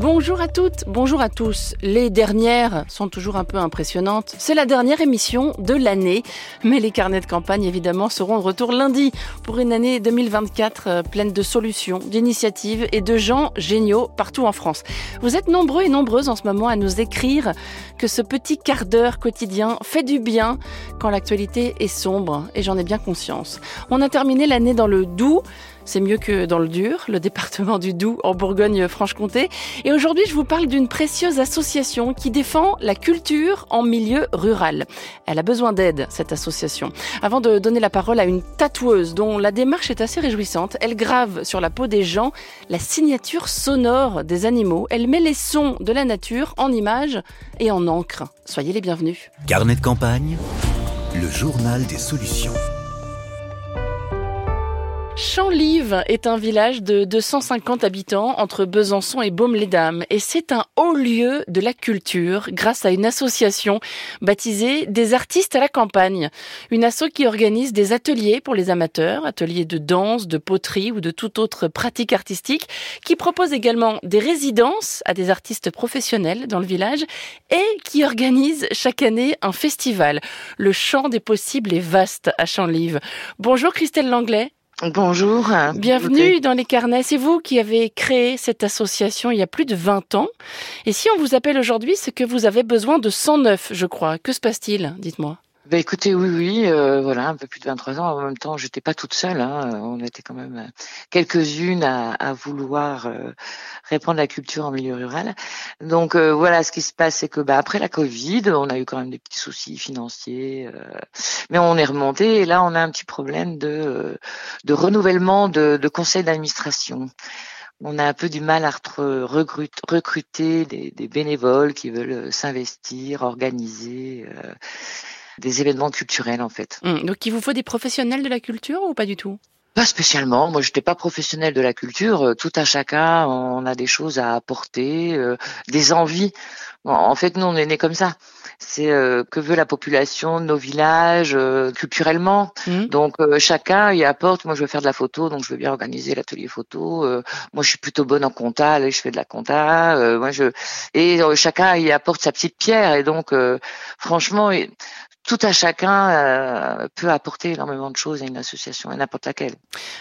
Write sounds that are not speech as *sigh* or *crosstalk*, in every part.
Bonjour à toutes, bonjour à tous. Les dernières sont toujours un peu impressionnantes. C'est la dernière émission de l'année, mais les carnets de campagne évidemment seront de retour lundi pour une année 2024 euh, pleine de solutions, d'initiatives et de gens géniaux partout en France. Vous êtes nombreux et nombreuses en ce moment à nous écrire que ce petit quart d'heure quotidien fait du bien quand l'actualité est sombre et j'en ai bien conscience. On a terminé l'année dans le doux c'est mieux que dans le dur, le département du Doubs en Bourgogne-Franche-Comté. Et aujourd'hui, je vous parle d'une précieuse association qui défend la culture en milieu rural. Elle a besoin d'aide, cette association. Avant de donner la parole à une tatoueuse dont la démarche est assez réjouissante, elle grave sur la peau des gens la signature sonore des animaux. Elle met les sons de la nature en images et en encre. Soyez les bienvenus. Carnet de campagne, le journal des solutions. Champlive est un village de 250 habitants entre Besançon et Baume-les-Dames et c'est un haut lieu de la culture grâce à une association baptisée Des artistes à la campagne. Une asso qui organise des ateliers pour les amateurs, ateliers de danse, de poterie ou de toute autre pratique artistique, qui propose également des résidences à des artistes professionnels dans le village et qui organise chaque année un festival. Le champ des possibles est vaste à Champlive. Bonjour Christelle Langlais. Bonjour. Bienvenue dans les carnets. C'est vous qui avez créé cette association il y a plus de 20 ans. Et si on vous appelle aujourd'hui, c'est que vous avez besoin de 109, je crois. Que se passe-t-il? Dites-moi. Bah écoutez, oui, oui, euh, voilà, un peu plus de 23 ans. En même temps, j'étais pas toute seule. Hein. On était quand même quelques-unes à, à vouloir euh, répandre la culture en milieu rural. Donc euh, voilà, ce qui se passe, c'est que bah, après la Covid, on a eu quand même des petits soucis financiers, mais on est remonté. Et là, on a un petit problème de, de renouvellement de, de conseil d'administration on a un peu du mal à recruter des, des bénévoles qui veulent s'investir, organiser des événements culturels en fait. Hum, donc il vous faut des professionnels de la culture ou pas du tout? Pas spécialement. Moi, j'étais pas professionnel de la culture. Euh, tout à chacun, on a des choses à apporter, euh, des envies. En fait, nous, on est nés comme ça. C'est euh, que veut la population, nos villages, culturellement. Hum. Donc, chacun y apporte. Moi, je veux faire de la photo, donc je veux bien organiser l'atelier photo. moi, je suis plutôt bonne en compta, allez, je fais de la compta. moi, je et chacun y apporte sa petite pierre. Et donc, franchement, tout à chacun euh, peut apporter énormément de choses à une association, à n'importe laquelle.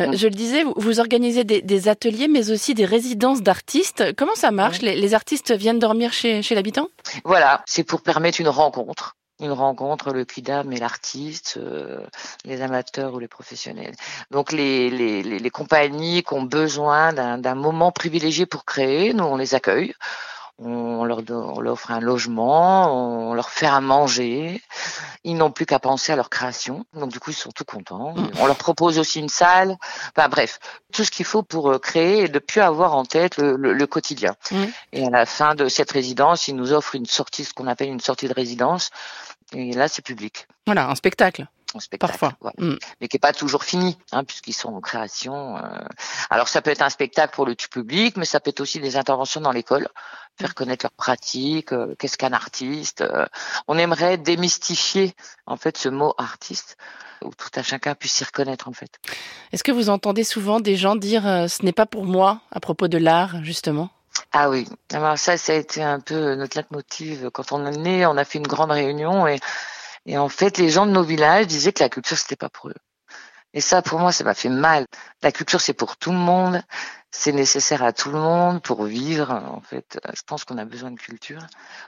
Euh, je le disais, vous, organisez des, ateliers, mais aussi des résidences d'artistes. Comment ça marche les, artistes viennent dormir chez, chez l'habitant? Voilà, c'est pour permettre une rencontre une rencontre le quidam et l'artiste, euh, les amateurs ou les professionnels. Donc les, les, les compagnies qui ont besoin d'un moment privilégié pour créer, nous on les accueille on leur, on leur offre un logement, on leur fait à manger. Ils n'ont plus qu'à penser à leur création. Donc du coup, ils sont tout contents. Mm. On leur propose aussi une salle. Enfin bref, tout ce qu'il faut pour euh, créer et de plus avoir en tête le, quotidien. Mm. Et à la fin de cette résidence, ils nous offrent une sortie, ce qu'on appelle une sortie de résidence. Et là, c'est public. Voilà, un spectacle. Un spectacle, Parfois. Mm. mais qui est pas toujours fini, hein, puisqu'ils sont en création. Euh. Alors ça peut être un spectacle pour le public, mais ça peut être aussi des interventions dans l'école faire connaître leurs pratiques, euh, qu'est-ce qu'un artiste. Euh. on aimerait démystifier en fait ce mot artiste où tout un chacun puisse s'y reconnaître en fait. Est-ce que vous entendez souvent des gens dire euh, ce n'est pas pour moi à propos de l'art justement? Ah oui, alors ça, ça a été un peu notre leitmotiv. Quand on est né, on a fait une grande réunion et, et en fait, les gens de nos villages disaient que la culture, c'était pas pour eux. Et ça, pour moi, ça m'a fait mal. La culture, c'est pour tout le monde c'est nécessaire à tout le monde pour vivre. En fait, je pense qu'on a besoin de culture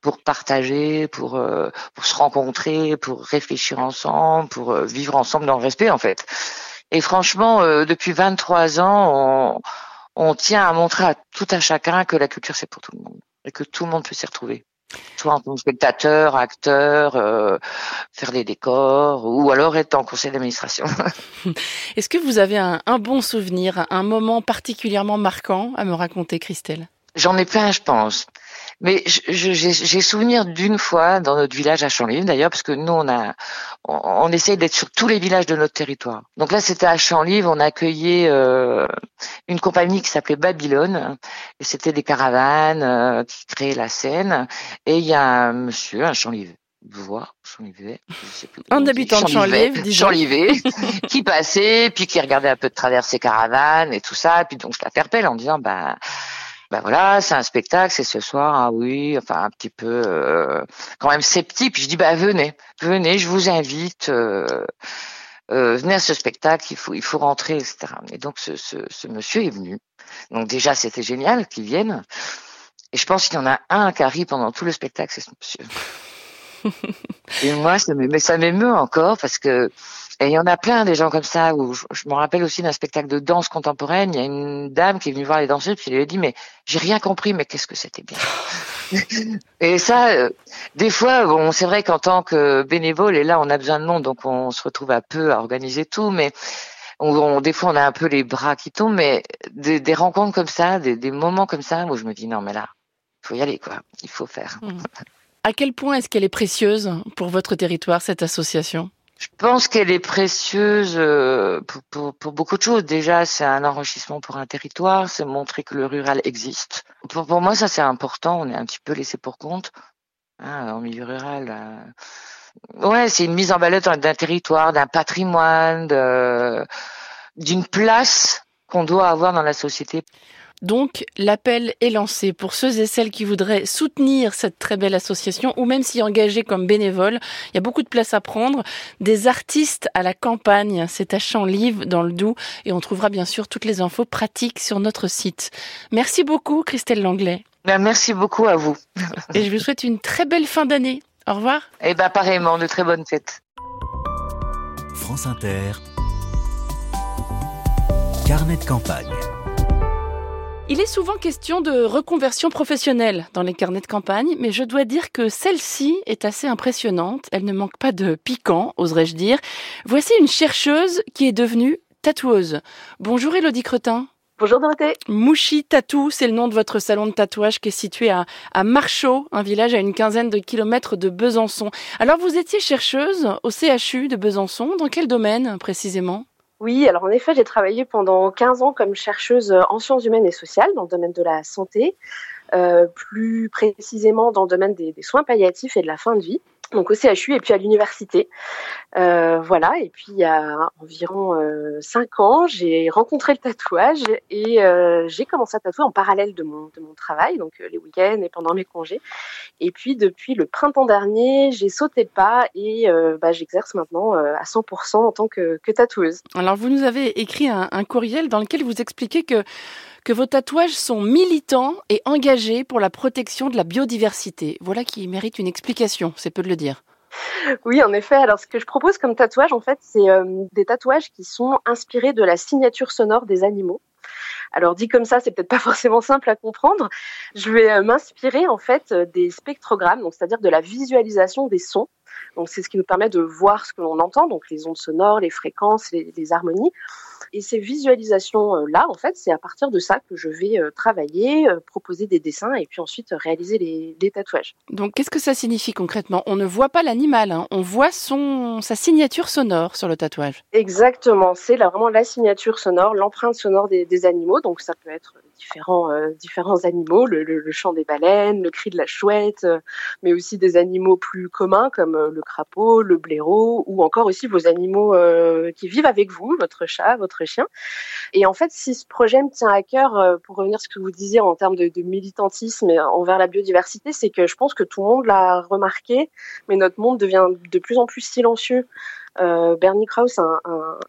pour partager, pour euh, pour se rencontrer, pour réfléchir ensemble, pour euh, vivre ensemble dans le respect, en fait. Et franchement, euh, depuis 23 ans, on, on tient à montrer à tout à chacun que la culture c'est pour tout le monde et que tout le monde peut s'y retrouver soit en tant que spectateur, acteur, euh, faire des décors, ou alors être en conseil d'administration. *laughs* Est-ce que vous avez un, un, bon souvenir, un moment particulièrement marquant à me raconter, Christelle? J'en ai plein, je pense. Mais j'ai souvenir d'une fois dans notre village à Champlivre, d'ailleurs, parce que nous, on a, on, on essaye d'être sur tous les villages de notre territoire. Donc là, c'était à Champlivre, on a accueilli euh, une compagnie qui s'appelait Babylone, et c'était des caravanes euh, qui créaient la scène. Et il y a un monsieur, un Champlivre voix, Chanlivet, je sais plus. Un habitant de Chanlivet, Chanlivet, *laughs* qui passait, puis qui regardait un peu de travers ses caravanes et tout ça, et puis donc je l'appelle en disant, bah, bah voilà, c'est un spectacle, c'est ce soir, ah oui, enfin un petit peu euh, quand même sceptique. Puis je dis bah venez, venez, je vous invite, euh, euh, venez à ce spectacle, il faut il faut rentrer, etc. Et donc ce, ce, ce monsieur est venu. Donc déjà c'était génial qu'il vienne. Et je pense qu'il y en a un qui arrive pendant tout le spectacle, c'est ce monsieur. *laughs* Et moi, ça m'émeut encore parce que et il y en a plein des gens comme ça où je, me rappelle aussi d'un spectacle de danse contemporaine. Il y a une dame qui est venue voir les danseuses puis elle lui a dit mais j'ai rien compris mais qu'est-ce que c'était bien. *laughs* et ça, euh, des fois, bon, c'est vrai qu'en tant que bénévole et là on a besoin de monde donc on se retrouve un peu à organiser tout, mais on, des fois on a un peu les bras qui tombent, mais des, des rencontres comme ça, des, des, moments comme ça où je me dis non mais là, faut y aller quoi, il faut faire. Mmh. À quel point est-ce qu'elle est précieuse pour votre territoire, cette association? Je pense qu'elle est précieuse euh, pour, pour, pour, beaucoup de choses. Déjà, c'est un enrichissement pour un territoire, c'est montrer que le rural existe. Pour, pour moi, ça c'est important. On est un petit peu laissé pour compte hein, en milieu rural. Euh. Ouais, c'est une mise en valeur d'un territoire, d'un patrimoine, d'une place qu'on doit avoir dans la société. Donc l'appel est lancé pour ceux et celles qui voudraient soutenir cette très belle association ou même s'y engager comme bénévole. Il y a beaucoup de place à prendre. Des artistes à la campagne, c'est à Champs-Live dans le Doubs et on trouvera bien sûr toutes les infos pratiques sur notre site. Merci beaucoup Christelle Langlais. Ben, merci beaucoup à vous. et je vous souhaite une très belle fin d'année. Au revoir. Et eh ben pareillement, de très bonnes fêtes. France Inter. Carnet de campagne. Il est souvent question de reconversion professionnelle dans les carnets de campagne, mais je dois dire que celle-ci est assez impressionnante. Elle ne manque pas de piquant, oserais-je dire. Voici une chercheuse qui est devenue tatoueuse. Bonjour Elodie Cretin. Bonjour Dorothée. Mouchi Tatou, c'est le nom de votre salon de tatouage qui est situé à, à Marchaux, un village à une quinzaine de kilomètres de Besançon. Alors vous étiez chercheuse au CHU de Besançon. Dans quel domaine précisément? Oui, alors en effet, j'ai travaillé pendant 15 ans comme chercheuse en sciences humaines et sociales dans le domaine de la santé, euh, plus précisément dans le domaine des, soins palliatifs et de la fin de vie donc au CHU et puis à l'université. Euh, voilà, et puis il y a environ euh, cinq ans, j'ai rencontré le tatouage et euh, j'ai commencé à tatouer en parallèle de mon, de mon travail, donc euh, les week-ends et pendant mes congés. Et puis depuis le printemps dernier, j'ai sauté le pas et bah, j'exerce maintenant à 100% en tant que, que, tatoueuse. Alors vous nous avez écrit un, un courriel dans lequel vous expliquez que que vos tatouages sont militants et engagés pour la protection de la biodiversité. Voilà qui mérite une explication, c'est peu de le dire. Oui, en effet. Alors, ce que je propose comme tatouage, en fait, c'est euh, des tatouages qui sont inspirés de la signature sonore des animaux. Alors dit comme ça, c'est peut-être pas *laughs* forcément simple à comprendre. Je vais euh, m'inspirer en fait des spectrogrammes, c'est-à-dire de la visualisation des sons. Donc c'est ce qui nous permet de voir ce que l'on entend, donc les ondes sonores, les fréquences, les, les harmonies. Et ces visualisations-là, en fait, c'est à partir de ça que je vais euh, travailler, euh, proposer des dessins et puis ensuite réaliser les, les tatouages. Donc, qu'est-ce que ça signifie concrètement? On ne voit pas l'animal, hein. on voit son, sa signature sonore sur le tatouage. Exactement, c'est vraiment la signature sonore, l'empreinte sonore des, des, animaux. Donc, ça peut être différents, euh, différents animaux, le, le, le, chant des baleines, le cri de la chouette, euh, mais aussi des animaux plus communs comme euh, le crapaud, le blaireau, ou encore aussi vos animaux qui vivent avec vous, votre chat, votre chien. Et en fait, si ce projet me tient à cœur, euh, pour revenir à ce que vous disiez en termes de, militantisme envers la biodiversité, c'est que je pense que tout le monde l'a remarqué, mais notre monde devient de plus en plus silencieux. Euh, Bernie Krause, un,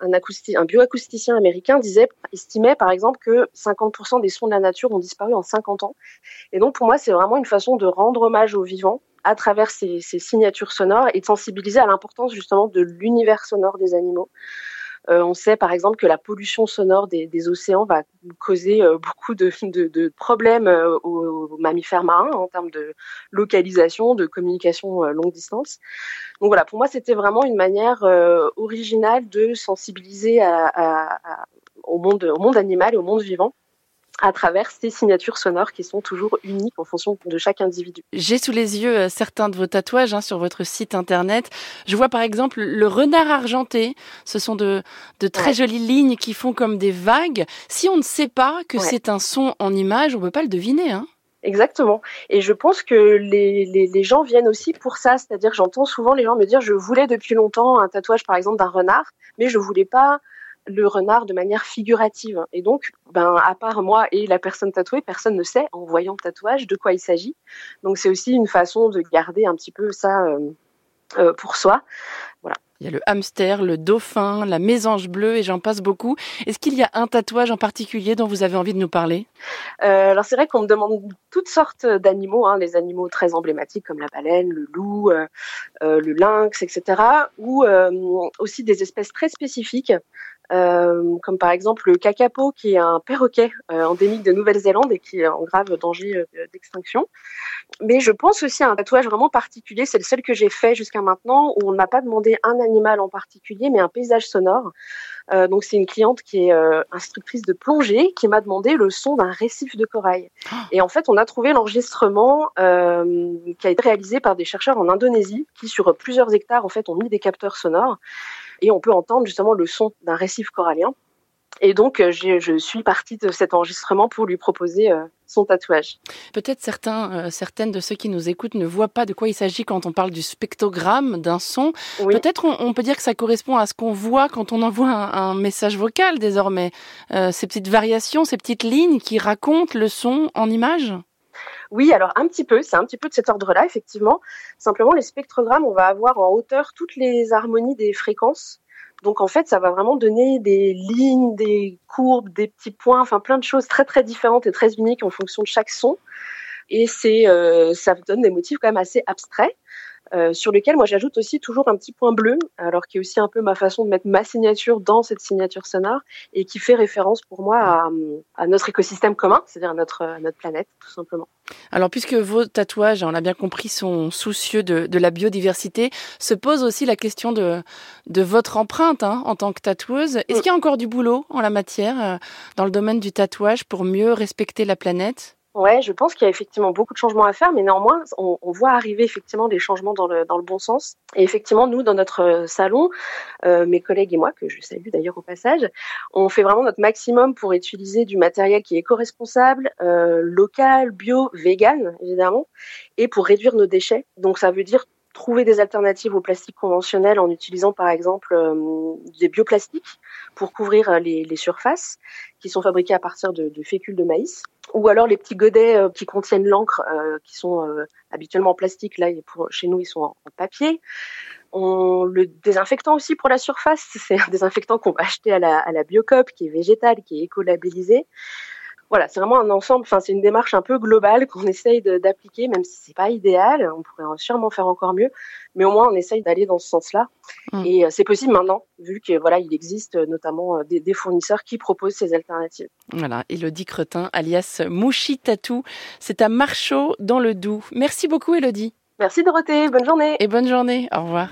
un bioacousticien américain, disait, estimait par exemple que 50% des sons de la nature ont disparu en 50 ans. Et donc pour moi, c'est vraiment une façon de rendre hommage aux vivants à travers ces, signatures sonores et de sensibiliser à l'importance justement de l'univers sonore des animaux. Euh, on sait par exemple que la pollution sonore des, océans va causer euh, beaucoup de, problèmes euh, aux, mammifères marins en termes de localisation, de communication longue distance. Donc voilà, pour moi, c'était vraiment une manière originale de sensibiliser au monde animal et au monde vivant à travers ces signatures sonores qui sont toujours uniques en fonction de chaque individu. J'ai sous les yeux euh, certains de vos tatouages hein, sur votre site internet. Je vois par exemple le renard argenté. Ce sont de, de très ouais. jolies lignes qui font comme des vagues. Si on ne sait pas que ouais. c'est un son en image, on ne peut pas le deviner. Hein Exactement. Et je pense que les, les, les gens viennent aussi pour ça. C'est-à-dire que j'entends souvent les gens me dire je voulais depuis longtemps un tatouage par exemple d'un renard, mais je voulais pas le renard de manière figurative. Et donc, ben, à part moi et la personne tatouée, personne ne sait, en voyant le tatouage, de quoi il s'agit. Donc, c'est aussi une façon de garder un petit peu ça euh, euh, pour soi. Voilà. Il y a le hamster, le dauphin, la mésange bleue et j'en passe beaucoup. Est-ce qu'il y a un tatouage en particulier dont vous avez envie de nous parler? Euh, Alors c'est vrai qu'on me demande toutes sortes d'animaux, hein, les animaux très emblématiques comme la baleine, le loup, euh, le lynx, etc. Ou euh, aussi des espèces très spécifiques euh, comme par exemple le kakapo, qui est un perroquet euh, endémique de Nouvelle-Zélande et qui est en grave danger euh, d'extinction. Mais je pense aussi à un tatouage vraiment particulier, c'est le seul que j'ai fait jusqu'à maintenant, où on ne m'a pas demandé un animal en particulier, mais un paysage sonore. Donc c'est une cliente qui est instructrice de plongée qui m'a demandé le son d'un récif de corail. Et en fait, on a trouvé l'enregistrement qui a été réalisé par des chercheurs en Indonésie qui sur plusieurs hectares en fait ont mis des capteurs sonores et on peut entendre justement le son d'un récif corallien. Et donc, euh, je suis partie de cet enregistrement pour lui proposer euh, son tatouage. Peut-être certains, euh, certaines de ceux qui nous écoutent ne voient pas de quoi il s'agit quand on parle du spectrogramme d'un son. Oui. Peut-être on, on, peut dire que ça correspond à ce qu'on voit quand on envoie un, un message vocal désormais. Euh, ces petites variations, ces petites lignes qui racontent le son en images. Oui, alors un petit peu, c'est un petit peu de cet ordre-là, effectivement. Simplement, les spectrogrammes, on va avoir en hauteur toutes les harmonies des fréquences. Donc en fait, ça va vraiment donner des lignes, des courbes, des petits points, enfin plein de choses très très différentes et très uniques en fonction de chaque son. Et c'est, euh, ça donne des motifs quand même assez abstraits. Euh, sur lequel moi j'ajoute aussi toujours un petit point bleu, alors qui est aussi un peu ma façon de mettre ma signature dans cette signature sonore et qui fait référence pour moi à, à notre écosystème commun, c'est-à-dire à notre, à notre planète, tout simplement. Alors puisque vos tatouages, on l'a bien compris, sont soucieux de, de, la biodiversité, se pose aussi la question de, de votre empreinte hein, en tant que tatoueuse. Est-ce qu'il y a encore du boulot en la matière euh, dans le domaine du tatouage pour mieux respecter la planète? Ouais, je pense qu'il y a effectivement beaucoup de changements à faire, mais néanmoins, on, voit arriver effectivement des changements dans le, bon sens. Et effectivement, nous, dans notre salon, euh, mes collègues et moi, que je salue d'ailleurs au passage, on fait vraiment notre maximum pour utiliser du matériel qui est éco-responsable, euh, local, bio, vegan, évidemment, et pour réduire nos déchets. Donc ça veut dire trouver des alternatives au plastique conventionnel en utilisant par exemple euh, des bioplastiques pour couvrir les, les, surfaces qui sont fabriqués à partir de, de, fécule de maïs. Ou alors les petits godets euh, qui contiennent l'encre euh, qui sont euh, habituellement en plastique. Là chez nous ils sont en, papier. Le désinfectant aussi pour la surface *laughs* c'est un désinfectant qu'on va acheter à la, à Biocop qui est végétal qui est éco-labellisé voilà, c'est vraiment un ensemble. Enfin, c'est une démarche un peu globale qu'on essaye d'appliquer, même si c'est pas idéal. On pourrait sûrement faire encore mieux, mais au moins on essaye d'aller dans ce sens-là. Mmh. Et euh, c'est possible maintenant, vu que voilà, il existe notamment des, des, fournisseurs qui proposent ces alternatives. Voilà, Elodie Cretin, alias Mouchi Tatou, c'est à Marchaud dans le Doubs. Merci beaucoup, Elodie. Merci Dorothée. Bonne journée. Et bonne journée. Au revoir.